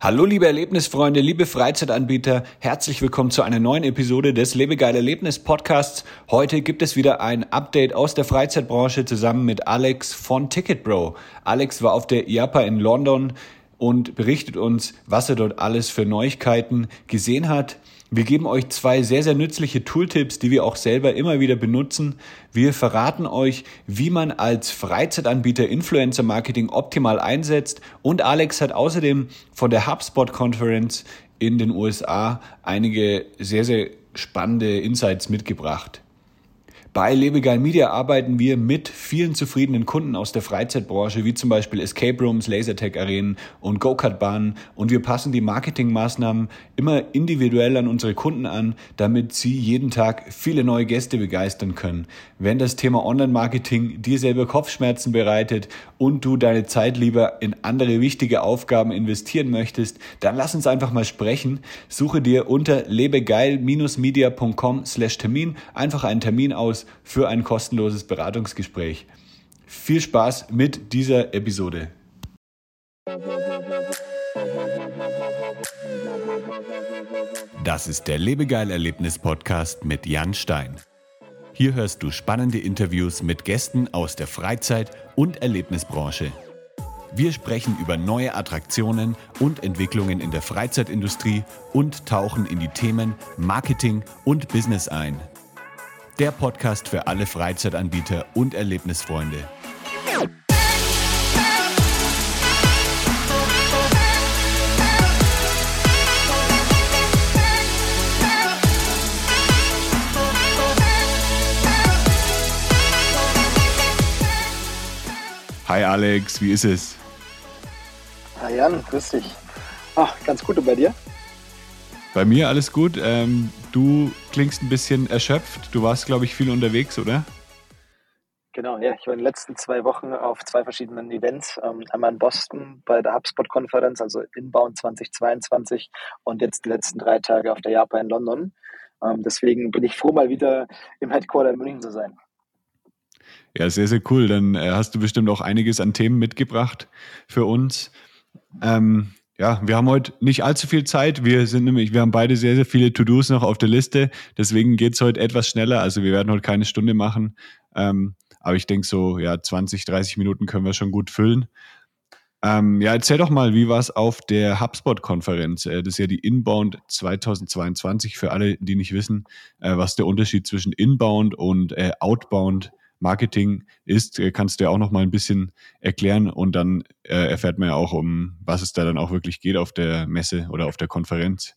Hallo liebe Erlebnisfreunde, liebe Freizeitanbieter, herzlich willkommen zu einer neuen Episode des Lebegeil Erlebnis Podcasts. Heute gibt es wieder ein Update aus der Freizeitbranche zusammen mit Alex von Ticketbro. Alex war auf der IAPA in London und berichtet uns, was er dort alles für Neuigkeiten gesehen hat. Wir geben euch zwei sehr, sehr nützliche Tooltips, die wir auch selber immer wieder benutzen. Wir verraten euch, wie man als Freizeitanbieter Influencer Marketing optimal einsetzt. Und Alex hat außerdem von der HubSpot Conference in den USA einige sehr, sehr spannende Insights mitgebracht. Bei Lebegeil Media arbeiten wir mit vielen zufriedenen Kunden aus der Freizeitbranche, wie zum Beispiel Escape Rooms, Lasertag-Arenen und Go-Kart-Bahnen. Und wir passen die Marketingmaßnahmen immer individuell an unsere Kunden an, damit sie jeden Tag viele neue Gäste begeistern können. Wenn das Thema Online-Marketing dir selber Kopfschmerzen bereitet und du deine Zeit lieber in andere wichtige Aufgaben investieren möchtest, dann lass uns einfach mal sprechen. Suche dir unter lebegeil-media.com slash Termin einfach einen Termin aus für ein kostenloses Beratungsgespräch. Viel Spaß mit dieser Episode. Das ist der Lebegeil-Erlebnis-Podcast mit Jan Stein. Hier hörst du spannende Interviews mit Gästen aus der Freizeit- und Erlebnisbranche. Wir sprechen über neue Attraktionen und Entwicklungen in der Freizeitindustrie und tauchen in die Themen Marketing und Business ein der Podcast für alle Freizeitanbieter und Erlebnisfreunde. Hi Alex, wie ist es? Hi Jan, grüß dich. Ach, ganz gut und bei dir? Bei mir alles gut. Ähm, du klingst ein bisschen erschöpft. Du warst, glaube ich, viel unterwegs, oder? Genau, ja. Ich war in den letzten zwei Wochen auf zwei verschiedenen Events. Ähm, einmal in Boston bei der HubSpot-Konferenz, also Inbound 2022 und jetzt die letzten drei Tage auf der Japan in London. Ähm, deswegen bin ich froh, mal wieder im Headquarter in München zu sein. Ja, sehr, sehr cool. Dann äh, hast du bestimmt auch einiges an Themen mitgebracht für uns. Ähm, ja, wir haben heute nicht allzu viel Zeit. Wir sind nämlich, wir haben beide sehr, sehr viele To-Dos noch auf der Liste. Deswegen geht's heute etwas schneller. Also wir werden heute keine Stunde machen. Ähm, aber ich denke so, ja, 20, 30 Minuten können wir schon gut füllen. Ähm, ja, erzähl doch mal, wie war es auf der HubSpot-Konferenz? Äh, das ist ja die Inbound 2022 für alle, die nicht wissen, äh, was der Unterschied zwischen Inbound und äh, Outbound Marketing ist, äh, kannst du ja auch noch mal ein bisschen erklären und dann äh, erfährt man ja auch, um was es da dann auch wirklich geht auf der Messe oder auf der Konferenz.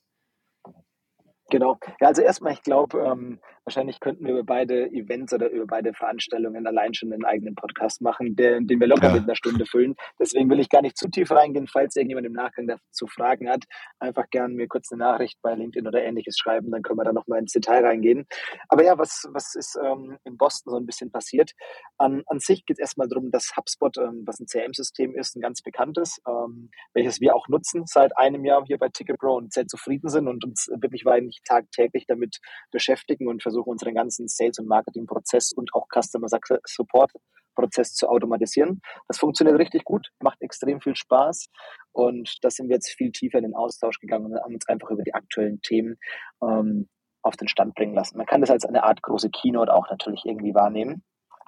Genau. Ja, also erstmal, ich glaube, ähm, wahrscheinlich könnten wir über beide Events oder über beide Veranstaltungen allein schon einen eigenen Podcast machen, den, den wir locker ja. mit einer Stunde füllen. Deswegen will ich gar nicht zu tief reingehen. Falls irgendjemand im Nachgang dazu Fragen hat, einfach gerne mir kurz eine Nachricht bei LinkedIn oder ähnliches schreiben, dann können wir da nochmal ins Detail reingehen. Aber ja, was, was ist ähm, in Boston so ein bisschen passiert? An, an sich geht es erstmal darum, dass HubSpot, ähm, was ein CRM-System ist, ein ganz bekanntes, ähm, welches wir auch nutzen seit einem Jahr hier bei TicketPro und sehr zufrieden sind und uns wirklich wenig tagtäglich damit beschäftigen und versuchen, unseren ganzen Sales- und Marketing-Prozess und auch Customer Support Prozess zu automatisieren. Das funktioniert richtig gut, macht extrem viel Spaß und da sind wir jetzt viel tiefer in den Austausch gegangen und haben uns einfach über die aktuellen Themen ähm, auf den Stand bringen lassen. Man kann das als eine Art große Keynote auch natürlich irgendwie wahrnehmen.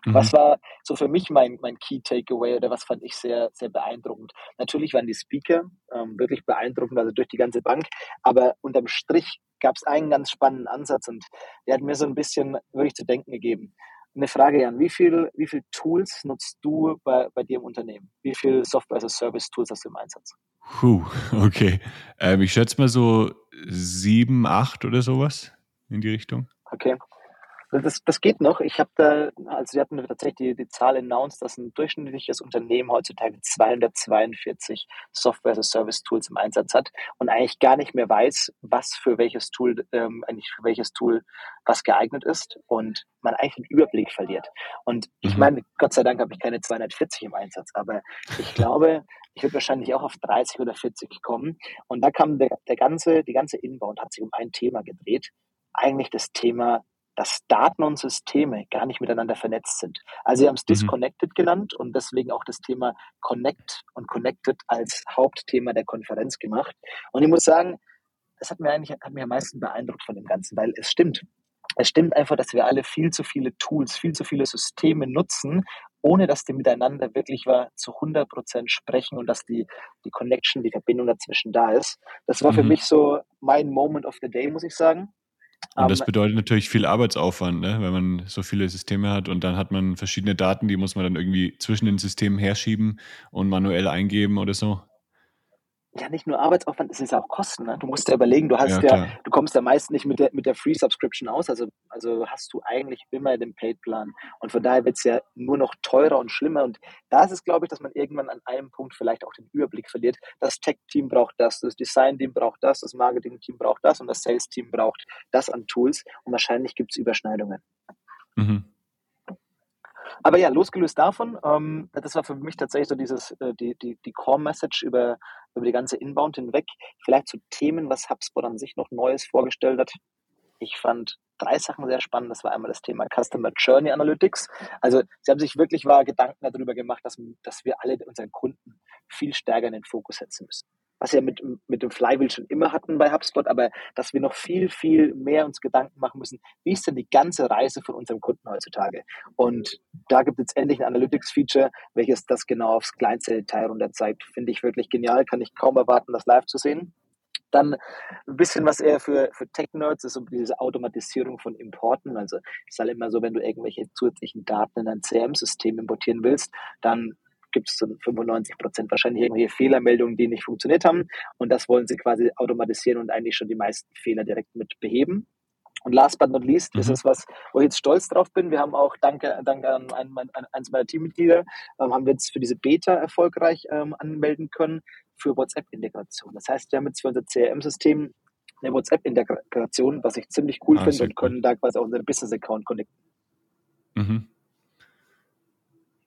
Mhm. Was war so für mich mein, mein Key Takeaway oder was fand ich sehr, sehr beeindruckend? Natürlich waren die Speaker ähm, wirklich beeindruckend, also durch die ganze Bank, aber unterm Strich gab es einen ganz spannenden Ansatz und der hat mir so ein bisschen wirklich zu denken gegeben. Eine Frage, Jan, wie viel, wie viel Tools nutzt du bei, bei dir im Unternehmen? Wie viel Software as a Service Tools hast du im Einsatz? Puh, okay. Ähm, ich schätze mal so sieben, acht oder sowas in die Richtung. Okay. Das, das geht noch. Ich habe da, also wir hatten tatsächlich die, die Zahl announced, dass ein durchschnittliches Unternehmen heutzutage 242 Software as a Service Tools im Einsatz hat und eigentlich gar nicht mehr weiß, was für welches Tool, ähm, eigentlich für welches Tool was geeignet ist und man eigentlich den Überblick verliert. Und ich mhm. meine, Gott sei Dank habe ich keine 240 im Einsatz, aber ich glaube, ich würde wahrscheinlich auch auf 30 oder 40 kommen. Und da kam der, der ganze, die ganze Inbound hat sich um ein Thema gedreht, eigentlich das Thema dass Daten und Systeme gar nicht miteinander vernetzt sind. Also sie haben es mhm. Disconnected genannt und deswegen auch das Thema Connect und Connected als Hauptthema der Konferenz gemacht. Und ich muss sagen, das hat mir eigentlich hat mir am meisten beeindruckt von dem Ganzen, weil es stimmt. Es stimmt einfach, dass wir alle viel zu viele Tools, viel zu viele Systeme nutzen, ohne dass die miteinander wirklich war, zu 100 Prozent sprechen und dass die, die Connection, die Verbindung dazwischen da ist. Das war mhm. für mich so mein Moment of the day, muss ich sagen. Und das bedeutet natürlich viel Arbeitsaufwand, ne? wenn man so viele Systeme hat und dann hat man verschiedene Daten, die muss man dann irgendwie zwischen den Systemen herschieben und manuell eingeben oder so ja nicht nur Arbeitsaufwand, es ist ja auch Kosten. Ne? Du musst ja überlegen, du hast ja, ja du kommst ja meist nicht mit der, mit der Free Subscription aus, also, also hast du eigentlich immer den Paid-Plan. Und von daher wird es ja nur noch teurer und schlimmer. Und da ist es, glaube ich, dass man irgendwann an einem Punkt vielleicht auch den Überblick verliert. Das Tech-Team braucht das, das Design-Team braucht das, das Marketing-Team braucht das und das Sales-Team braucht das an Tools. Und wahrscheinlich gibt es Überschneidungen. Mhm. Aber ja, losgelöst davon, ähm, das war für mich tatsächlich so dieses, äh, die, die, die Core-Message über, über die ganze Inbound hinweg. Vielleicht zu Themen, was HubSpot an sich noch Neues vorgestellt hat. Ich fand drei Sachen sehr spannend. Das war einmal das Thema Customer Journey Analytics. Also sie haben sich wirklich wahr Gedanken darüber gemacht, dass, dass wir alle unseren Kunden viel stärker in den Fokus setzen müssen was wir mit, mit dem Flywheel schon immer hatten bei HubSpot, aber dass wir noch viel, viel mehr uns Gedanken machen müssen, wie ist denn die ganze Reise von unserem Kunden heutzutage? Und da gibt es endlich ein Analytics-Feature, welches das genau aufs kleinste Detail runter zeigt. Finde ich wirklich genial, kann ich kaum erwarten, das live zu sehen. Dann ein bisschen was eher für, für Tech-Nerds ist so diese Automatisierung von Importen. Also ich sage immer so, wenn du irgendwelche zusätzlichen Daten in ein CM-System importieren willst, dann gibt es 95 Prozent wahrscheinlich irgendwelche Fehlermeldungen, die nicht funktioniert haben. Und das wollen sie quasi automatisieren und eigentlich schon die meisten Fehler direkt mit beheben. Und last but not least mhm. ist es was, wo ich jetzt stolz drauf bin. Wir haben auch, danke, danke an, ein, an eines meiner Teammitglieder, ähm, haben wir jetzt für diese Beta erfolgreich ähm, anmelden können für WhatsApp-Integration. Das heißt, wir haben jetzt für unser CRM-System eine WhatsApp-Integration, was ich ziemlich cool ah, finde und können da quasi auch unseren Business-Account connecten. Mhm.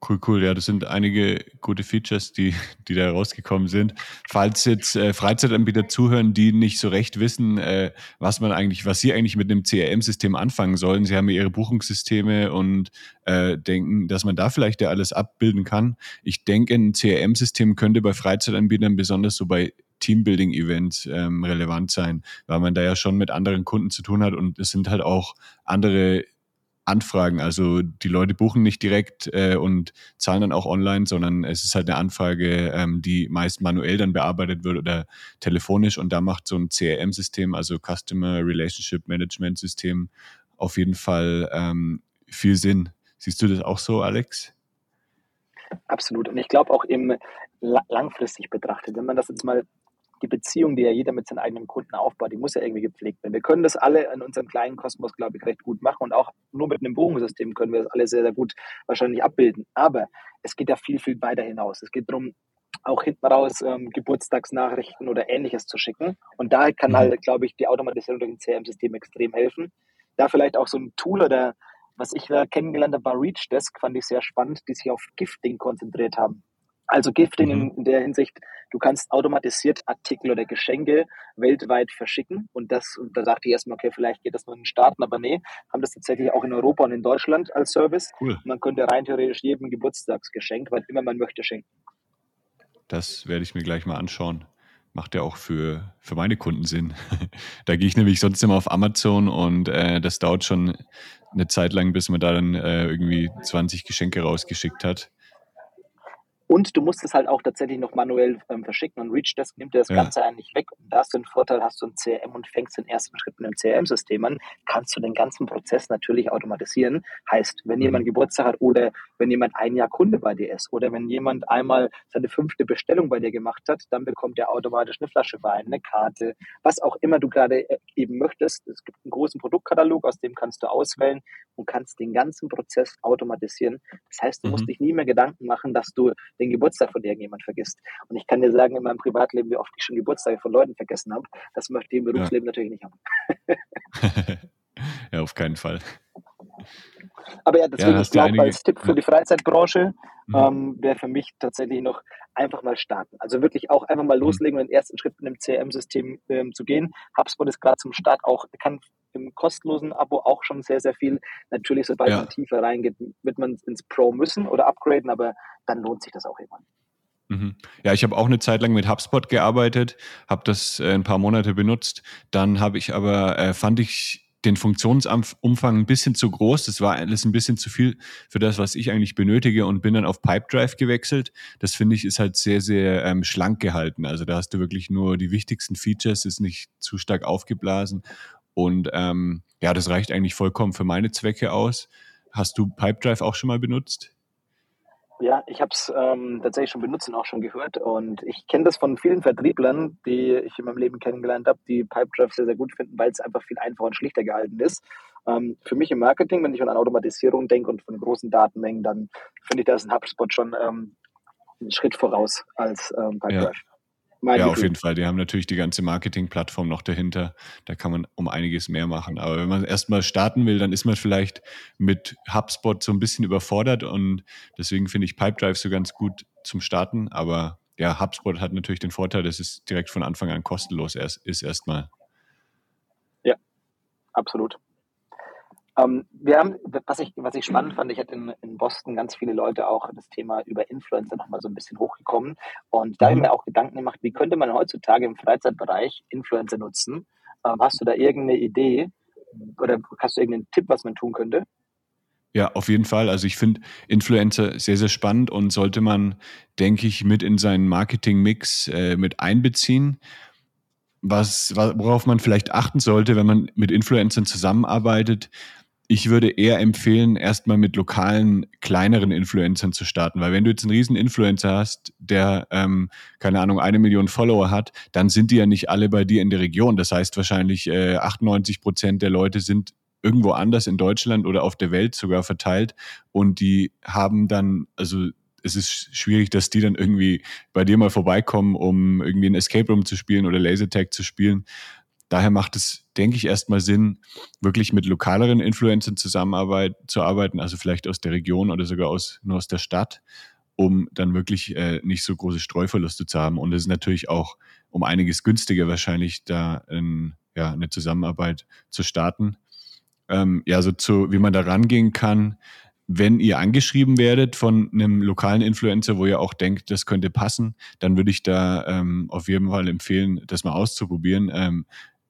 Cool, cool. Ja, das sind einige gute Features, die, die da rausgekommen sind. Falls jetzt äh, Freizeitanbieter zuhören, die nicht so recht wissen, äh, was man eigentlich, was sie eigentlich mit einem CRM-System anfangen sollen. Sie haben ja ihre Buchungssysteme und äh, denken, dass man da vielleicht ja alles abbilden kann. Ich denke, ein CRM-System könnte bei Freizeitanbietern besonders so bei Teambuilding-Events ähm, relevant sein, weil man da ja schon mit anderen Kunden zu tun hat und es sind halt auch andere Anfragen. Also die Leute buchen nicht direkt äh, und zahlen dann auch online, sondern es ist halt eine Anfrage, ähm, die meist manuell dann bearbeitet wird oder telefonisch und da macht so ein CRM-System, also Customer Relationship Management System, auf jeden Fall ähm, viel Sinn. Siehst du das auch so, Alex? Absolut. Und ich glaube auch im langfristig betrachtet, wenn man das jetzt mal die Beziehung, die ja jeder mit seinen eigenen Kunden aufbaut, die muss ja irgendwie gepflegt werden. Wir können das alle in unserem kleinen Kosmos, glaube ich, recht gut machen und auch nur mit einem Buchungssystem können wir das alle sehr, sehr gut wahrscheinlich abbilden. Aber es geht ja viel, viel weiter hinaus. Es geht darum, auch hinten raus ähm, Geburtstagsnachrichten oder ähnliches zu schicken. Und da kann mhm. halt, glaube ich, die Automatisierung durch ein CRM-System extrem helfen. Da vielleicht auch so ein Tool oder was ich da kennengelernt habe, war ReachDesk, fand ich sehr spannend, die sich auf Gifting konzentriert haben. Also Gifting mhm. in der Hinsicht, du kannst automatisiert Artikel oder Geschenke weltweit verschicken. Und das, und da dachte ich erstmal, okay, vielleicht geht das nur in den Staaten, aber nee, haben das tatsächlich auch in Europa und in Deutschland als Service. Cool. Man könnte rein theoretisch jedem Geburtstagsgeschenk, weil immer man möchte, schenken. Das werde ich mir gleich mal anschauen. Macht ja auch für, für meine Kunden Sinn. da gehe ich nämlich sonst immer auf Amazon und äh, das dauert schon eine Zeit lang, bis man da dann äh, irgendwie 20 Geschenke rausgeschickt hat. Und du musst es halt auch tatsächlich noch manuell ähm, verschicken und ReachDesk nimmt dir das ja. Ganze eigentlich weg. Da hast du den Vorteil, hast du ein CRM und fängst den ersten Schritt mit einem CRM-System an, kannst du den ganzen Prozess natürlich automatisieren. Heißt, wenn jemand mhm. Geburtstag hat oder wenn jemand ein Jahr Kunde bei dir ist oder wenn jemand einmal seine fünfte Bestellung bei dir gemacht hat, dann bekommt er automatisch eine Flasche Wein, eine Karte, was auch immer du gerade äh, eben möchtest. Es gibt einen großen Produktkatalog, aus dem kannst du auswählen und kannst den ganzen Prozess automatisieren. Das heißt, du mhm. musst dich nie mehr Gedanken machen, dass du den Geburtstag von irgendjemand vergisst. Und ich kann dir sagen, in meinem Privatleben, wie oft ich schon Geburtstage von Leuten vergessen habe, das möchte ich im Berufsleben ja. natürlich nicht haben. ja, auf keinen Fall. Aber ja, deswegen, ja, ich glaube, als Tipp für die Freizeitbranche mhm. ähm, wäre für mich tatsächlich noch einfach mal starten. Also wirklich auch einfach mal mhm. loslegen und den ersten Schritt in einem CRM-System ähm, zu gehen. HubSpot ist gerade zum Start auch, kann im kostenlosen Abo auch schon sehr, sehr viel. Natürlich, sobald ja. man tiefer reingeht, wird man ins Pro müssen oder upgraden, aber dann lohnt sich das auch immer. Mhm. Ja, ich habe auch eine Zeit lang mit HubSpot gearbeitet, habe das äh, ein paar Monate benutzt. Dann habe ich aber, äh, fand ich den Funktionsumfang ein bisschen zu groß. Das war alles ein bisschen zu viel für das, was ich eigentlich benötige und bin dann auf Pipedrive gewechselt. Das finde ich ist halt sehr, sehr ähm, schlank gehalten. Also da hast du wirklich nur die wichtigsten Features, ist nicht zu stark aufgeblasen. Und ähm, ja, das reicht eigentlich vollkommen für meine Zwecke aus. Hast du Pipedrive auch schon mal benutzt? Ja, ich habe es ähm, tatsächlich schon benutzt und auch schon gehört. Und ich kenne das von vielen Vertrieblern, die ich in meinem Leben kennengelernt habe, die Pipedrive sehr, sehr gut finden, weil es einfach viel einfacher und schlichter gehalten ist. Ähm, für mich im Marketing, wenn ich an Automatisierung denke und von großen Datenmengen, dann finde ich, da ist ein HubSpot schon ähm, einen Schritt voraus als ähm, Pipedrive. Ja. Mein ja, Gefühl. auf jeden Fall. Die haben natürlich die ganze Marketing-Plattform noch dahinter. Da kann man um einiges mehr machen. Aber wenn man erstmal starten will, dann ist man vielleicht mit HubSpot so ein bisschen überfordert und deswegen finde ich Pipedrive so ganz gut zum Starten. Aber ja, HubSpot hat natürlich den Vorteil, dass es direkt von Anfang an kostenlos ist erstmal. Ja, absolut. Ähm, wir haben, was ich, was ich spannend fand, ich hatte in, in Boston ganz viele Leute auch das Thema über Influencer nochmal so ein bisschen hochgekommen. Und da mhm. habe ich mir auch Gedanken gemacht, wie könnte man heutzutage im Freizeitbereich Influencer nutzen? Ähm, hast du da irgendeine Idee oder hast du irgendeinen Tipp, was man tun könnte? Ja, auf jeden Fall. Also ich finde Influencer sehr, sehr spannend und sollte man, denke ich, mit in seinen Marketing-Mix äh, mit einbeziehen was, worauf man vielleicht achten sollte, wenn man mit Influencern zusammenarbeitet, ich würde eher empfehlen, erstmal mit lokalen, kleineren Influencern zu starten. Weil wenn du jetzt einen riesen Influencer hast, der, ähm, keine Ahnung, eine Million Follower hat, dann sind die ja nicht alle bei dir in der Region. Das heißt wahrscheinlich äh, 98 Prozent der Leute sind irgendwo anders in Deutschland oder auf der Welt sogar verteilt und die haben dann, also es ist schwierig, dass die dann irgendwie bei dir mal vorbeikommen, um irgendwie ein Escape Room zu spielen oder Lasertag zu spielen. Daher macht es, denke ich, erstmal Sinn, wirklich mit lokaleren Influencern zusammenarbeit, zu arbeiten, also vielleicht aus der Region oder sogar aus, nur aus der Stadt, um dann wirklich äh, nicht so große Streuverluste zu haben. Und es ist natürlich auch um einiges günstiger wahrscheinlich, da in, ja, eine Zusammenarbeit zu starten. Ähm, ja, so zu, wie man da rangehen kann, wenn ihr angeschrieben werdet von einem lokalen Influencer, wo ihr auch denkt, das könnte passen, dann würde ich da ähm, auf jeden Fall empfehlen, das mal auszuprobieren. Ähm,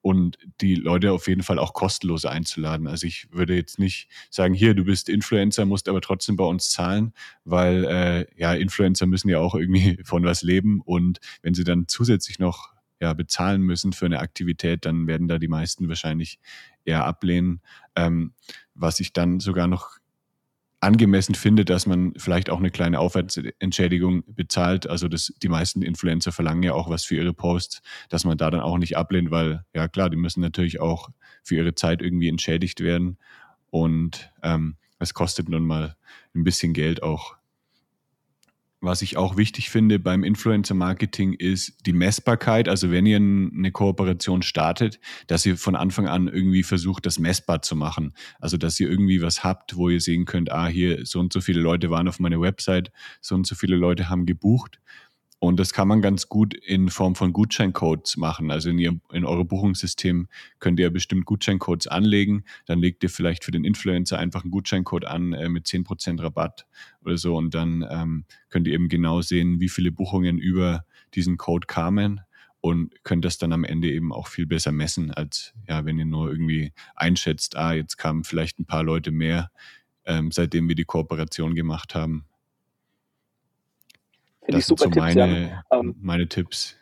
und die Leute auf jeden Fall auch kostenlos einzuladen. Also ich würde jetzt nicht sagen, hier, du bist Influencer, musst aber trotzdem bei uns zahlen, weil äh, ja, Influencer müssen ja auch irgendwie von was leben und wenn sie dann zusätzlich noch ja, bezahlen müssen für eine Aktivität, dann werden da die meisten wahrscheinlich eher ablehnen. Ähm, was ich dann sogar noch angemessen finde, dass man vielleicht auch eine kleine Aufwärtsentschädigung bezahlt. Also das, die meisten Influencer verlangen ja auch was für ihre Posts, dass man da dann auch nicht ablehnt, weil ja klar, die müssen natürlich auch für ihre Zeit irgendwie entschädigt werden. Und ähm, es kostet nun mal ein bisschen Geld auch was ich auch wichtig finde beim Influencer-Marketing ist die Messbarkeit. Also wenn ihr eine Kooperation startet, dass ihr von Anfang an irgendwie versucht, das messbar zu machen. Also dass ihr irgendwie was habt, wo ihr sehen könnt, ah, hier so und so viele Leute waren auf meiner Website, so und so viele Leute haben gebucht. Und das kann man ganz gut in Form von Gutscheincodes machen. Also in, ihr, in eure Buchungssystem könnt ihr bestimmt Gutscheincodes anlegen. Dann legt ihr vielleicht für den Influencer einfach einen Gutscheincode an äh, mit 10% Rabatt oder so. Und dann ähm, könnt ihr eben genau sehen, wie viele Buchungen über diesen Code kamen und könnt das dann am Ende eben auch viel besser messen, als ja, wenn ihr nur irgendwie einschätzt, ah, jetzt kamen vielleicht ein paar Leute mehr, ähm, seitdem wir die Kooperation gemacht haben. Finde ich super so Tipps, meine, ja. ähm, meine Tipps.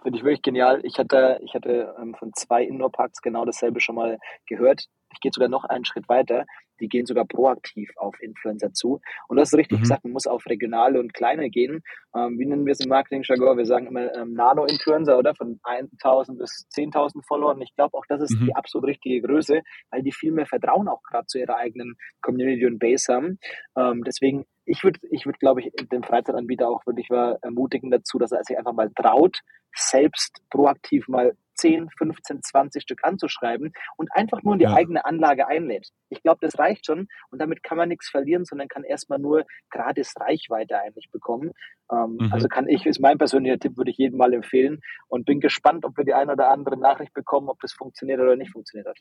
Finde ich wirklich genial. Ich hatte, ich hatte ähm, von zwei Indoor-Parks genau dasselbe schon mal gehört. Ich gehe sogar noch einen Schritt weiter. Die gehen sogar proaktiv auf Influencer zu. Und das ist richtig mhm. gesagt, man muss auf regionale und kleine gehen. Ähm, wie nennen wir es im Marketing-Jargon? Wir sagen immer ähm, Nano-Influencer, oder? Von 1000 bis 10.000 Followern. Ich glaube auch, das ist mhm. die absolut richtige Größe, weil die viel mehr Vertrauen auch gerade zu ihrer eigenen Community und Base haben. Ähm, deswegen ich würde, ich würde, glaube ich, den Freizeitanbieter auch wirklich mal ermutigen dazu, dass er sich einfach mal traut, selbst proaktiv mal 10, 15, 20 Stück anzuschreiben und einfach nur in die ja. eigene Anlage einlädt. Ich glaube, das reicht schon und damit kann man nichts verlieren, sondern kann erstmal nur gratis Reichweite eigentlich bekommen. Ähm, mhm. Also kann ich, ist mein persönlicher Tipp, würde ich jedem mal empfehlen und bin gespannt, ob wir die eine oder andere Nachricht bekommen, ob das funktioniert oder nicht funktioniert hat.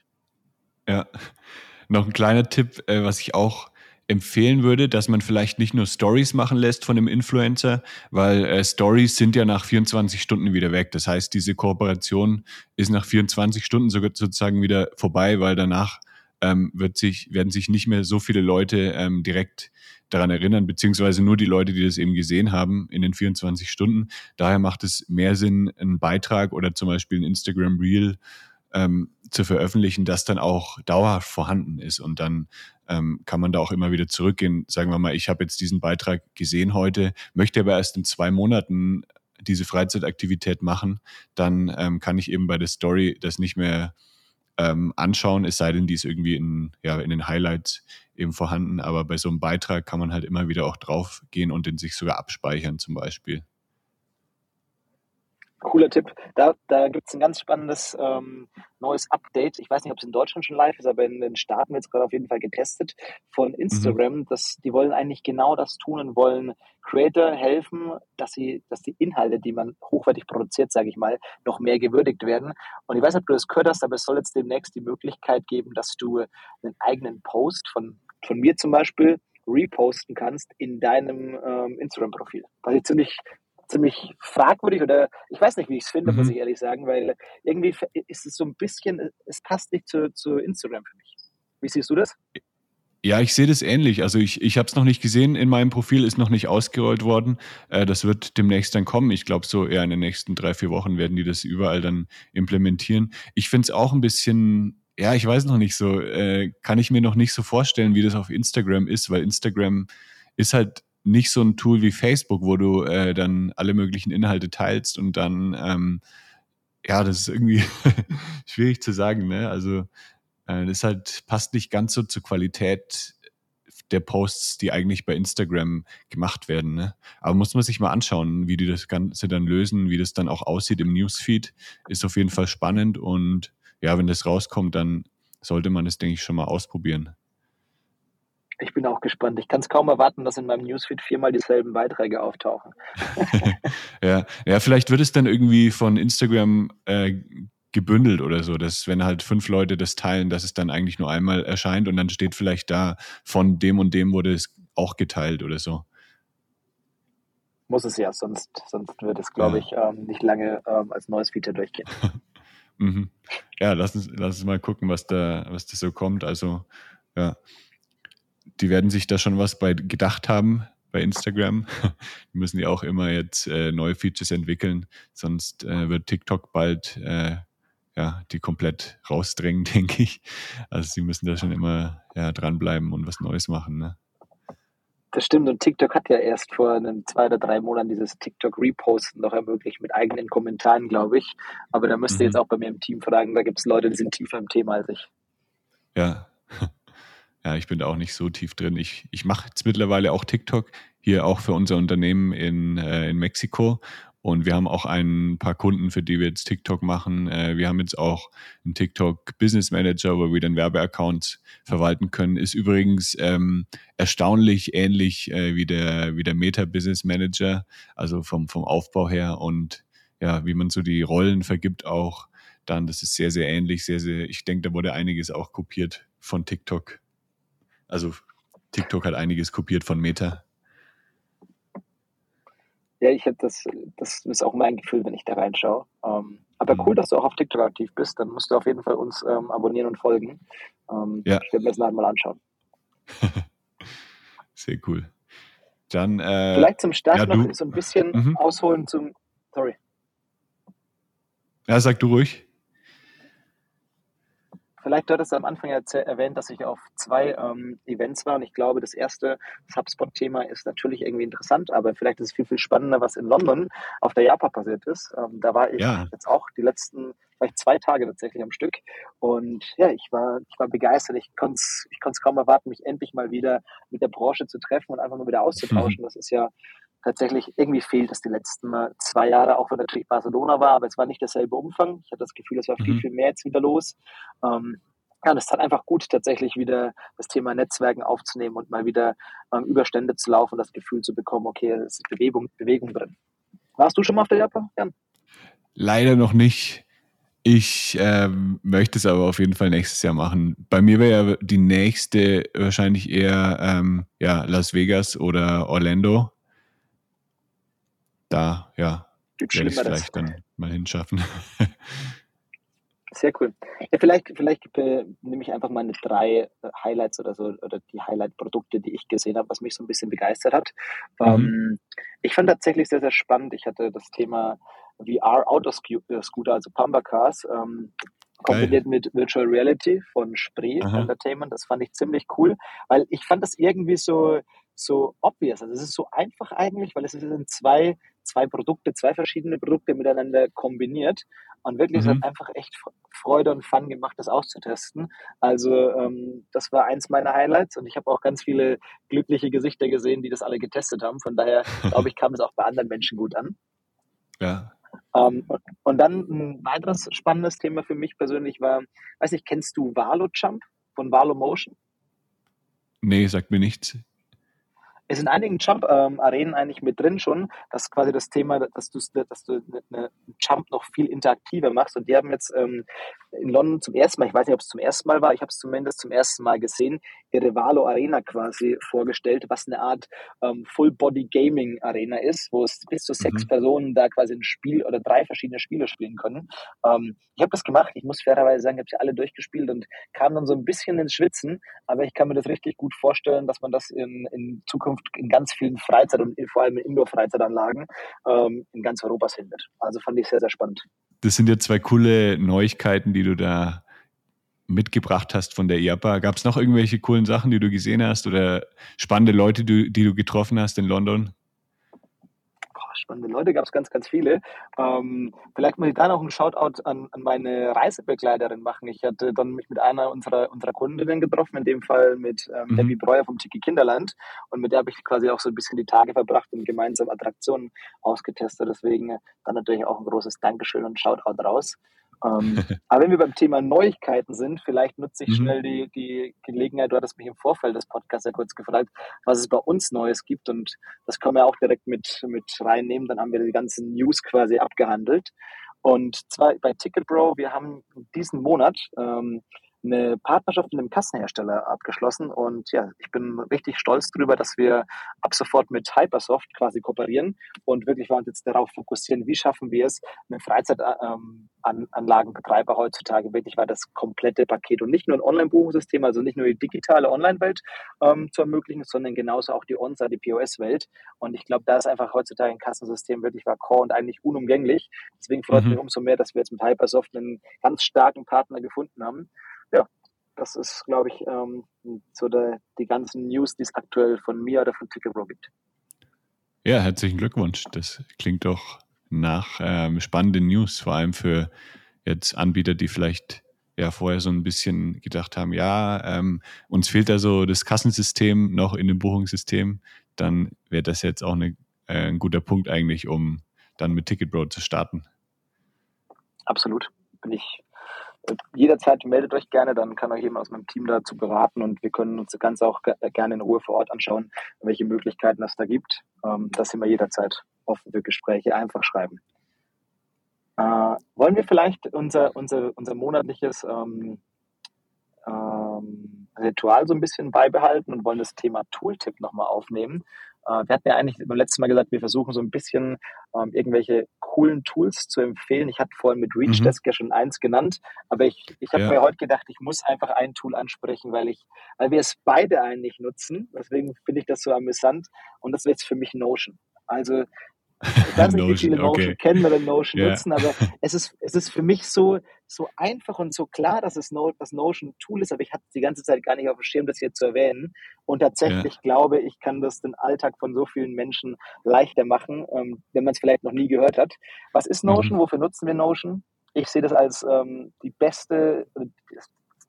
Ja, noch ein kleiner Tipp, äh, was ich auch empfehlen würde, dass man vielleicht nicht nur Stories machen lässt von dem Influencer, weil äh, Stories sind ja nach 24 Stunden wieder weg. Das heißt, diese Kooperation ist nach 24 Stunden sogar sozusagen wieder vorbei, weil danach ähm, wird sich, werden sich nicht mehr so viele Leute ähm, direkt daran erinnern, beziehungsweise nur die Leute, die das eben gesehen haben in den 24 Stunden. Daher macht es mehr Sinn, einen Beitrag oder zum Beispiel ein Instagram Reel ähm, zu veröffentlichen, das dann auch dauerhaft vorhanden ist. Und dann ähm, kann man da auch immer wieder zurückgehen. Sagen wir mal, ich habe jetzt diesen Beitrag gesehen heute, möchte aber erst in zwei Monaten diese Freizeitaktivität machen, dann ähm, kann ich eben bei der Story das nicht mehr ähm, anschauen, es sei denn, die ist irgendwie in, ja, in den Highlights eben vorhanden. Aber bei so einem Beitrag kann man halt immer wieder auch draufgehen und den sich sogar abspeichern zum Beispiel. Cooler Tipp. Da, da gibt es ein ganz spannendes ähm, neues Update. Ich weiß nicht, ob es in Deutschland schon live ist, aber in den Staaten wird es gerade auf jeden Fall getestet von Instagram. Mhm. Das, die wollen eigentlich genau das tun und wollen Creator helfen, dass sie, dass die Inhalte, die man hochwertig produziert, sage ich mal, noch mehr gewürdigt werden. Und ich weiß nicht, ob du das gehört hast, aber es soll jetzt demnächst die Möglichkeit geben, dass du einen eigenen Post von, von mir zum Beispiel reposten kannst in deinem ähm, Instagram-Profil. Was ich ziemlich ziemlich fragwürdig oder ich weiß nicht, wie ich es finde, mhm. muss ich ehrlich sagen, weil irgendwie ist es so ein bisschen, es passt nicht zu, zu Instagram für mich. Wie siehst du das? Ja, ich sehe das ähnlich. Also ich, ich habe es noch nicht gesehen in meinem Profil, ist noch nicht ausgerollt worden. Äh, das wird demnächst dann kommen. Ich glaube, so eher in den nächsten drei, vier Wochen werden die das überall dann implementieren. Ich finde es auch ein bisschen, ja, ich weiß noch nicht so, äh, kann ich mir noch nicht so vorstellen, wie das auf Instagram ist, weil Instagram ist halt nicht so ein Tool wie Facebook, wo du äh, dann alle möglichen Inhalte teilst und dann, ähm, ja, das ist irgendwie schwierig zu sagen, ne? Also äh, das halt passt nicht ganz so zur Qualität der Posts, die eigentlich bei Instagram gemacht werden. Ne? Aber muss man sich mal anschauen, wie die das Ganze dann lösen, wie das dann auch aussieht im Newsfeed. Ist auf jeden Fall spannend und ja, wenn das rauskommt, dann sollte man es, denke ich, schon mal ausprobieren. Ich bin auch gespannt. Ich kann es kaum erwarten, dass in meinem Newsfeed viermal dieselben Beiträge auftauchen. ja. ja, vielleicht wird es dann irgendwie von Instagram äh, gebündelt oder so, dass wenn halt fünf Leute das teilen, dass es dann eigentlich nur einmal erscheint und dann steht vielleicht da, von dem und dem wurde es auch geteilt oder so. Muss es ja, sonst, sonst wird es, glaube ja. ich, ähm, nicht lange ähm, als neues Feature durchgehen. mhm. Ja, lass uns, lass uns mal gucken, was da, was da so kommt. Also, ja die werden sich da schon was bei gedacht haben bei Instagram. Die müssen ja auch immer jetzt äh, neue Features entwickeln, sonst äh, wird TikTok bald äh, ja, die komplett rausdrängen, denke ich. Also sie müssen da schon immer ja, dranbleiben und was Neues machen. Ne? Das stimmt und TikTok hat ja erst vor einem zwei oder drei Monaten dieses TikTok-Reposten noch ermöglicht mit eigenen Kommentaren, glaube ich. Aber da müsst ihr mhm. jetzt auch bei mir im Team fragen, da gibt es Leute, die sind tiefer im Thema als ich. Ja, ja, ich bin da auch nicht so tief drin. Ich, ich mache jetzt mittlerweile auch TikTok, hier auch für unser Unternehmen in, äh, in Mexiko. Und wir haben auch ein paar Kunden, für die wir jetzt TikTok machen. Äh, wir haben jetzt auch einen TikTok Business Manager, wo wir dann Werbeaccounts verwalten können. Ist übrigens ähm, erstaunlich ähnlich äh, wie der, wie der Meta Business Manager, also vom, vom Aufbau her und ja, wie man so die Rollen vergibt auch. Dann, das ist sehr, sehr ähnlich, sehr, sehr, ich denke, da wurde einiges auch kopiert von TikTok. Also TikTok hat einiges kopiert von Meta. Ja, ich habe das, das ist auch mein Gefühl, wenn ich da reinschaue. Ähm, aber mhm. cool, dass du auch auf TikTok aktiv bist. Dann musst du auf jeden Fall uns ähm, abonnieren und folgen. Ähm, ja. Ich werde mir das nachher mal anschauen. Sehr cool. Dann, äh, Vielleicht zum Start ja, noch so ein bisschen mhm. ausholen zum. Sorry. Ja, sag du ruhig. Vielleicht dort ist am Anfang erwähnt, dass ich auf zwei ähm, Events war und ich glaube, das erste, das HubSpot-Thema ist natürlich irgendwie interessant, aber vielleicht ist es viel, viel spannender, was in London auf der Japa passiert ist. Ähm, da war ich ja. jetzt auch die letzten vielleicht zwei Tage tatsächlich am Stück und ja, ich war, ich war begeistert. Ich konnte es ich kaum erwarten, mich endlich mal wieder mit der Branche zu treffen und einfach nur wieder auszutauschen. Mhm. Das ist ja tatsächlich irgendwie fehlt es die letzten zwei Jahre, auch wenn natürlich Barcelona war, aber es war nicht derselbe Umfang. Ich hatte das Gefühl, es war viel, mhm. viel mehr jetzt wieder los. Ähm, ja, und es tat einfach gut, tatsächlich wieder das Thema Netzwerken aufzunehmen und mal wieder ähm, Überstände zu laufen und das Gefühl zu bekommen, okay, es ist Bewegung, Bewegung drin. Warst du schon mal auf der Japan, Jan? Leider noch nicht. Ich ähm, möchte es aber auf jeden Fall nächstes Jahr machen. Bei mir wäre ja die nächste wahrscheinlich eher ähm, ja, Las Vegas oder Orlando. Da, ja, werde ich es vielleicht dann mal hinschaffen. Sehr cool. Ja, vielleicht, vielleicht äh, nehme ich einfach meine drei äh, Highlights oder so oder die Highlight-Produkte, die ich gesehen habe, was mich so ein bisschen begeistert hat. Mhm. Ähm, ich fand tatsächlich sehr, sehr spannend. Ich hatte das Thema VR Autoscooter, also Pamba Cars, ähm, kombiniert mit Virtual Reality von Spree Aha. Entertainment. Das fand ich ziemlich cool, weil ich fand das irgendwie so, so obvious. Also es ist so einfach eigentlich, weil es sind zwei, zwei Produkte, zwei verschiedene Produkte miteinander kombiniert. Und wirklich, mhm. es hat mhm. einfach echt Freude und Fun gemacht, das auszutesten. Also ähm, das war eins meiner Highlights und ich habe auch ganz viele glückliche Gesichter gesehen, die das alle getestet haben. Von daher glaube ich, kam es auch bei anderen Menschen gut an. Ja. Ähm, und dann ein weiteres spannendes Thema für mich persönlich war, weiß nicht, kennst du Valo Jump von Valo Motion? Nee, sagt mir nichts ist in einigen Jump-Arenen eigentlich mit drin schon, dass quasi das Thema, dass du, dass du eine Jump noch viel interaktiver machst. Und die haben jetzt ähm, in London zum ersten Mal, ich weiß nicht, ob es zum ersten Mal war, ich habe es zumindest zum ersten Mal gesehen, ihre Valo Arena quasi vorgestellt, was eine Art ähm, Full-Body-Gaming-Arena ist, wo es bis zu sechs mhm. Personen da quasi ein Spiel oder drei verschiedene Spiele spielen können. Ähm, ich habe das gemacht, ich muss fairerweise sagen, ich habe sie alle durchgespielt und kam dann so ein bisschen ins Schwitzen, aber ich kann mir das richtig gut vorstellen, dass man das in, in Zukunft in ganz vielen Freizeit- und vor allem in Indoor-Freizeitanlagen ähm, in ganz Europa findet. Also fand ich sehr, sehr spannend. Das sind ja zwei coole Neuigkeiten, die du da mitgebracht hast von der IAPA. Gab es noch irgendwelche coolen Sachen, die du gesehen hast oder spannende Leute, die du getroffen hast in London? Spannende Leute gab es ganz, ganz viele. Ähm, vielleicht muss ich da noch einen Shoutout an, an meine Reisebegleiterin machen. Ich hatte dann mich mit einer unserer, unserer Kundinnen getroffen, in dem Fall mit ähm, mhm. Debbie Breuer vom Tiki Kinderland. Und mit der habe ich quasi auch so ein bisschen die Tage verbracht und gemeinsam Attraktionen ausgetestet. Deswegen dann natürlich auch ein großes Dankeschön und Shoutout raus. Ähm, aber wenn wir beim Thema Neuigkeiten sind, vielleicht nutze ich mhm. schnell die, die Gelegenheit, du hattest mich im Vorfeld des Podcasts ja kurz gefragt, was es bei uns Neues gibt und das können wir auch direkt mit, mit reinnehmen, dann haben wir die ganzen News quasi abgehandelt. Und zwar bei Ticketbro, wir haben diesen Monat ähm, eine Partnerschaft mit einem Kassenhersteller abgeschlossen und ja, ich bin richtig stolz darüber, dass wir ab sofort mit Hypersoft quasi kooperieren und wirklich wir uns jetzt darauf fokussieren, wie schaffen wir es, einen Freizeitanlagenbetreiber heutzutage wirklich mal das komplette Paket und nicht nur ein Online-Buchungssystem, also nicht nur die digitale Online-Welt ähm, zu ermöglichen, sondern genauso auch die On-Site, die POS-Welt. Und ich glaube, da ist einfach heutzutage ein Kassensystem wirklich war core und eigentlich unumgänglich. Deswegen freut mhm. mich umso mehr, dass wir jetzt mit Hypersoft einen ganz starken Partner gefunden haben das ist, glaube ich, ähm, so der, die ganzen News, die es aktuell von mir oder von Ticketbro gibt. Ja, herzlichen Glückwunsch. Das klingt doch nach ähm, spannenden News, vor allem für jetzt Anbieter, die vielleicht ja vorher so ein bisschen gedacht haben, ja, ähm, uns fehlt da so das Kassensystem noch in dem Buchungssystem, dann wäre das jetzt auch eine, äh, ein guter Punkt eigentlich, um dann mit Ticketbro zu starten. Absolut. Bin ich jederzeit meldet euch gerne, dann kann euch jemand aus meinem Team dazu beraten und wir können uns das Ganze auch gerne in Ruhe vor Ort anschauen, welche Möglichkeiten es da gibt. Ähm, das sind wir jederzeit offen für Gespräche. Einfach schreiben. Äh, wollen wir vielleicht unser, unser, unser monatliches ähm, ähm, Ritual so ein bisschen beibehalten und wollen das Thema Tooltip nochmal aufnehmen? Äh, wir hatten ja eigentlich beim letzten Mal gesagt, wir versuchen so ein bisschen ähm, irgendwelche coolen Tools zu empfehlen. Ich hatte vorhin mit ReachDesk mhm. ja schon eins genannt, aber ich, ich habe ja. mir heute gedacht, ich muss einfach ein Tool ansprechen, weil ich, weil wir es beide eigentlich nutzen. Deswegen finde ich das so amüsant und das wird jetzt für mich Notion. Also ich weiß nicht, wie viele Notion okay. kennen oder Notion yeah. nutzen, aber es ist, es ist für mich so, so einfach und so klar, dass es no, das Notion ein Tool ist, aber ich hatte die ganze Zeit gar nicht auf dem Schirm, das hier zu erwähnen. Und tatsächlich yeah. glaube ich, kann das den Alltag von so vielen Menschen leichter machen, ähm, wenn man es vielleicht noch nie gehört hat. Was ist Notion? Mhm. Wofür nutzen wir Notion? Ich sehe das als ähm, die beste,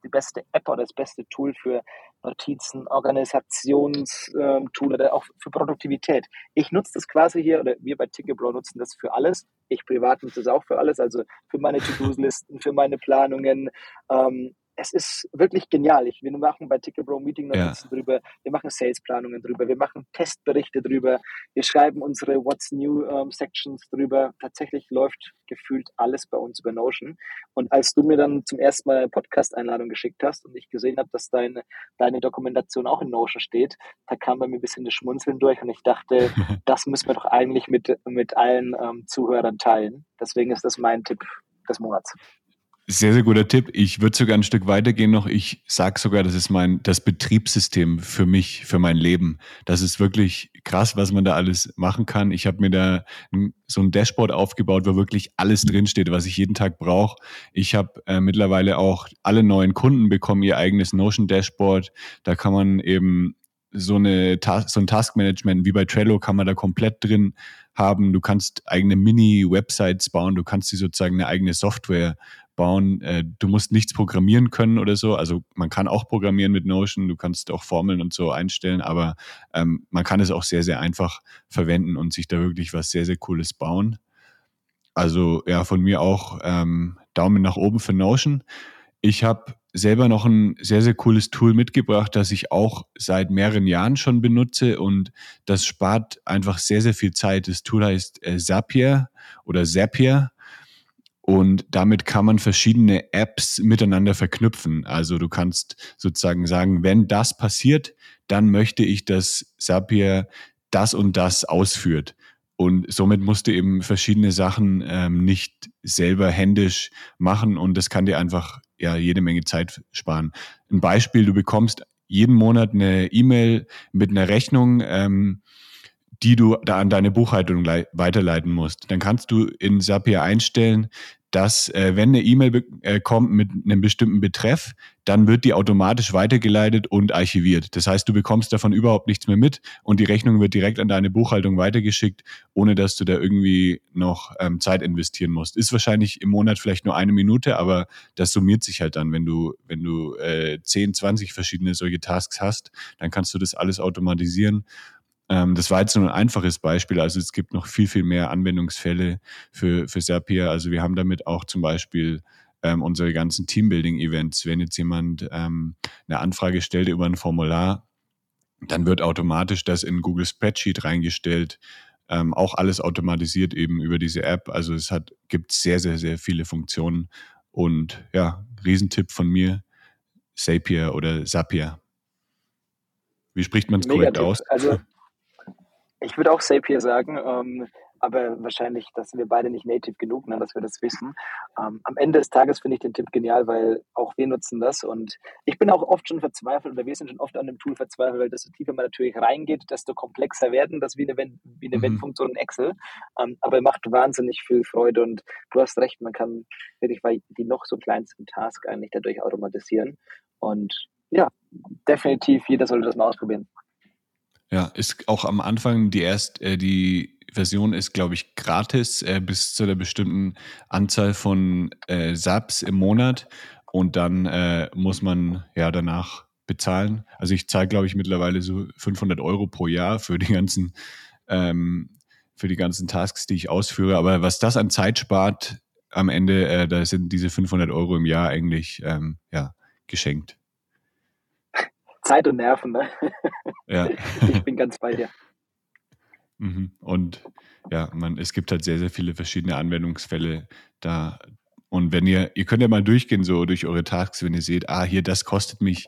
die beste App oder das beste Tool für Notizen, Organisationstool oder auch für Produktivität. Ich nutze das quasi hier oder wir bei Ticketbro nutzen das für alles. Ich privat nutze es auch für alles, also für meine To-Do-Listen, für meine Planungen, ähm, es ist wirklich genial. Ich, wir machen bei Ticketbro Meeting Notizen ja. drüber, wir machen Salesplanungen drüber, wir machen Testberichte drüber, wir schreiben unsere What's New ähm, Sections drüber. Tatsächlich läuft gefühlt alles bei uns über Notion. Und als du mir dann zum ersten Mal eine Podcast-Einladung geschickt hast und ich gesehen habe, dass deine, deine Dokumentation auch in Notion steht, da kam bei mir ein bisschen das Schmunzeln durch und ich dachte, das müssen wir doch eigentlich mit, mit allen ähm, Zuhörern teilen. Deswegen ist das mein Tipp des Monats. Sehr, sehr guter Tipp. Ich würde sogar ein Stück weitergehen noch. Ich sage sogar, das ist mein das Betriebssystem für mich, für mein Leben. Das ist wirklich krass, was man da alles machen kann. Ich habe mir da so ein Dashboard aufgebaut, wo wirklich alles drinsteht, was ich jeden Tag brauche. Ich habe äh, mittlerweile auch alle neuen Kunden bekommen ihr eigenes Notion Dashboard. Da kann man eben so eine so ein Taskmanagement wie bei Trello kann man da komplett drin haben. Du kannst eigene Mini-Websites bauen, du kannst dir sozusagen eine eigene Software bauen. Äh, du musst nichts programmieren können oder so. Also man kann auch programmieren mit Notion, du kannst auch Formeln und so einstellen, aber ähm, man kann es auch sehr, sehr einfach verwenden und sich da wirklich was sehr, sehr Cooles bauen. Also ja, von mir auch ähm, Daumen nach oben für Notion. Ich habe selber noch ein sehr, sehr cooles Tool mitgebracht, das ich auch seit mehreren Jahren schon benutze und das spart einfach sehr, sehr viel Zeit. Das Tool heißt äh, Zapier oder Zapier und damit kann man verschiedene Apps miteinander verknüpfen. Also du kannst sozusagen sagen, wenn das passiert, dann möchte ich, dass Zapier das und das ausführt. Und somit musst du eben verschiedene Sachen ähm, nicht selber händisch machen und das kann dir einfach ja jede Menge Zeit sparen. Ein Beispiel, du bekommst jeden Monat eine E-Mail mit einer Rechnung, ähm, die du da an deine Buchhaltung weiterleiten musst. Dann kannst du in Zapier einstellen, dass äh, wenn eine E-Mail äh, kommt mit einem bestimmten Betreff, dann wird die automatisch weitergeleitet und archiviert. Das heißt, du bekommst davon überhaupt nichts mehr mit und die Rechnung wird direkt an deine Buchhaltung weitergeschickt, ohne dass du da irgendwie noch ähm, Zeit investieren musst. Ist wahrscheinlich im Monat vielleicht nur eine Minute, aber das summiert sich halt dann, wenn du, wenn du äh, 10, 20 verschiedene solche Tasks hast, dann kannst du das alles automatisieren das war jetzt nur ein einfaches Beispiel. Also es gibt noch viel, viel mehr Anwendungsfälle für, für Zapier. Also wir haben damit auch zum Beispiel ähm, unsere ganzen Teambuilding-Events. Wenn jetzt jemand ähm, eine Anfrage stellt über ein Formular, dann wird automatisch das in Google Spreadsheet reingestellt. Ähm, auch alles automatisiert eben über diese App. Also es hat, gibt sehr, sehr, sehr viele Funktionen. Und ja, Riesentipp von mir, Zapier oder Zapier. Wie spricht man es korrekt aus? Also ich würde auch Zapier sagen, ähm, aber wahrscheinlich, dass wir beide nicht native genug, ne, dass wir das wissen. Ähm, am Ende des Tages finde ich den Tipp genial, weil auch wir nutzen das und ich bin auch oft schon verzweifelt oder wir sind schon oft an dem Tool verzweifelt, weil desto tiefer man natürlich reingeht, desto komplexer werden das wie eine, wie eine mhm. Wendfunktion in Excel. Ähm, aber macht wahnsinnig viel Freude und du hast recht, man kann wirklich die noch so kleinsten Task eigentlich dadurch automatisieren und ja, definitiv jeder sollte das mal ausprobieren. Ja, ist auch am Anfang die erst äh, die Version ist, glaube ich, gratis äh, bis zu einer bestimmten Anzahl von äh, Subs im Monat und dann äh, muss man ja danach bezahlen. Also ich zahle, glaube ich, mittlerweile so 500 Euro pro Jahr für die ganzen ähm, für die ganzen Tasks, die ich ausführe. Aber was das an Zeit spart, am Ende, äh, da sind diese 500 Euro im Jahr eigentlich ähm, ja geschenkt. Zeit und Nerven, ne? Ja. Ich bin ganz bei dir. Mhm. Und ja, man, es gibt halt sehr, sehr viele verschiedene Anwendungsfälle da. Und wenn ihr, ihr könnt ja mal durchgehen, so durch eure Tasks, wenn ihr seht, ah, hier, das kostet mich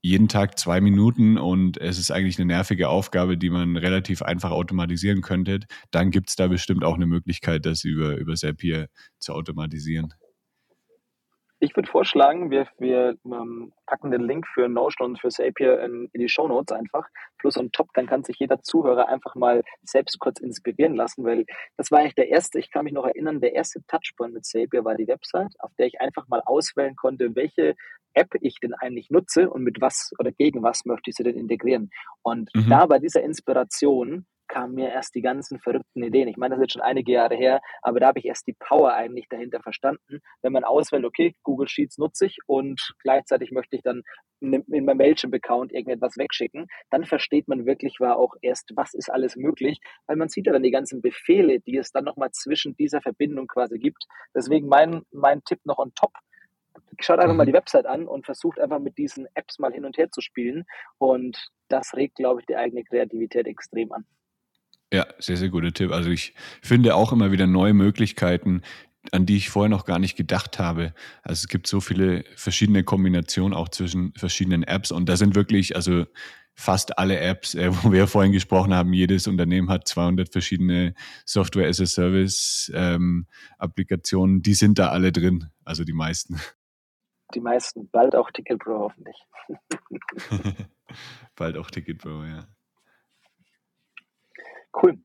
jeden Tag zwei Minuten und es ist eigentlich eine nervige Aufgabe, die man relativ einfach automatisieren könnte, dann gibt es da bestimmt auch eine Möglichkeit, das über, über Zapier zu automatisieren. Ich würde vorschlagen, wir, wir ähm, packen den Link für Notion und für Zapier in, in die Show Notes einfach. Plus on top, dann kann sich jeder Zuhörer einfach mal selbst kurz inspirieren lassen, weil das war eigentlich der erste, ich kann mich noch erinnern, der erste Touchpoint mit Zapier war die Website, auf der ich einfach mal auswählen konnte, welche App ich denn eigentlich nutze und mit was oder gegen was möchte ich sie denn integrieren. Und mhm. da bei dieser Inspiration kamen mir erst die ganzen verrückten Ideen. Ich meine, das ist jetzt schon einige Jahre her, aber da habe ich erst die Power eigentlich dahinter verstanden, wenn man auswählt, okay, Google Sheets nutze ich und gleichzeitig möchte ich dann in meinem Mailchimp-Account irgendetwas wegschicken, dann versteht man wirklich war auch erst, was ist alles möglich, weil man sieht ja dann die ganzen Befehle, die es dann nochmal zwischen dieser Verbindung quasi gibt. Deswegen mein, mein Tipp noch on top, schaut einfach mal mhm. die Website an und versucht einfach mit diesen Apps mal hin und her zu spielen. Und das regt, glaube ich, die eigene Kreativität extrem an. Ja, sehr, sehr guter Tipp. Also ich finde auch immer wieder neue Möglichkeiten, an die ich vorher noch gar nicht gedacht habe. Also es gibt so viele verschiedene Kombinationen auch zwischen verschiedenen Apps und da sind wirklich, also fast alle Apps, äh, wo wir vorhin gesprochen haben, jedes Unternehmen hat 200 verschiedene Software as a Service ähm, Applikationen, die sind da alle drin, also die meisten. Die meisten, bald auch Ticketbro hoffentlich. bald auch Ticketbro, ja. Cool.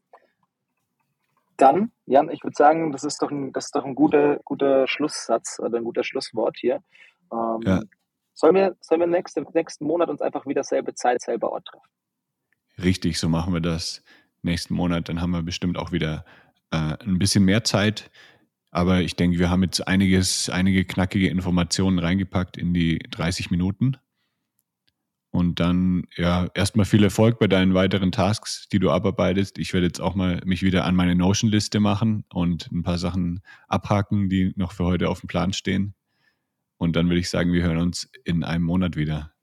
Dann, Jan, ich würde sagen, das ist doch ein, das ist doch ein guter, guter Schlusssatz oder ein guter Schlusswort hier. Ähm, ja. Sollen wir, sollen wir nächste, nächsten Monat uns einfach wieder selbe Zeit, selber Ort treffen? Richtig, so machen wir das nächsten Monat. Dann haben wir bestimmt auch wieder äh, ein bisschen mehr Zeit. Aber ich denke, wir haben jetzt einiges, einige knackige Informationen reingepackt in die 30 Minuten. Und dann, ja, erstmal viel Erfolg bei deinen weiteren Tasks, die du abarbeitest. Ich werde jetzt auch mal mich wieder an meine Notion-Liste machen und ein paar Sachen abhaken, die noch für heute auf dem Plan stehen. Und dann würde ich sagen, wir hören uns in einem Monat wieder.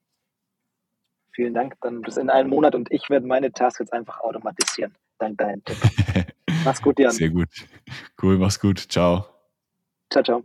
Vielen Dank. Dann bis in einem Monat und ich werde meine Tasks jetzt einfach automatisieren. Dank deinem Tipp. mach's gut, Jan. Sehr gut. Cool, mach's gut. Ciao. Ciao, ciao.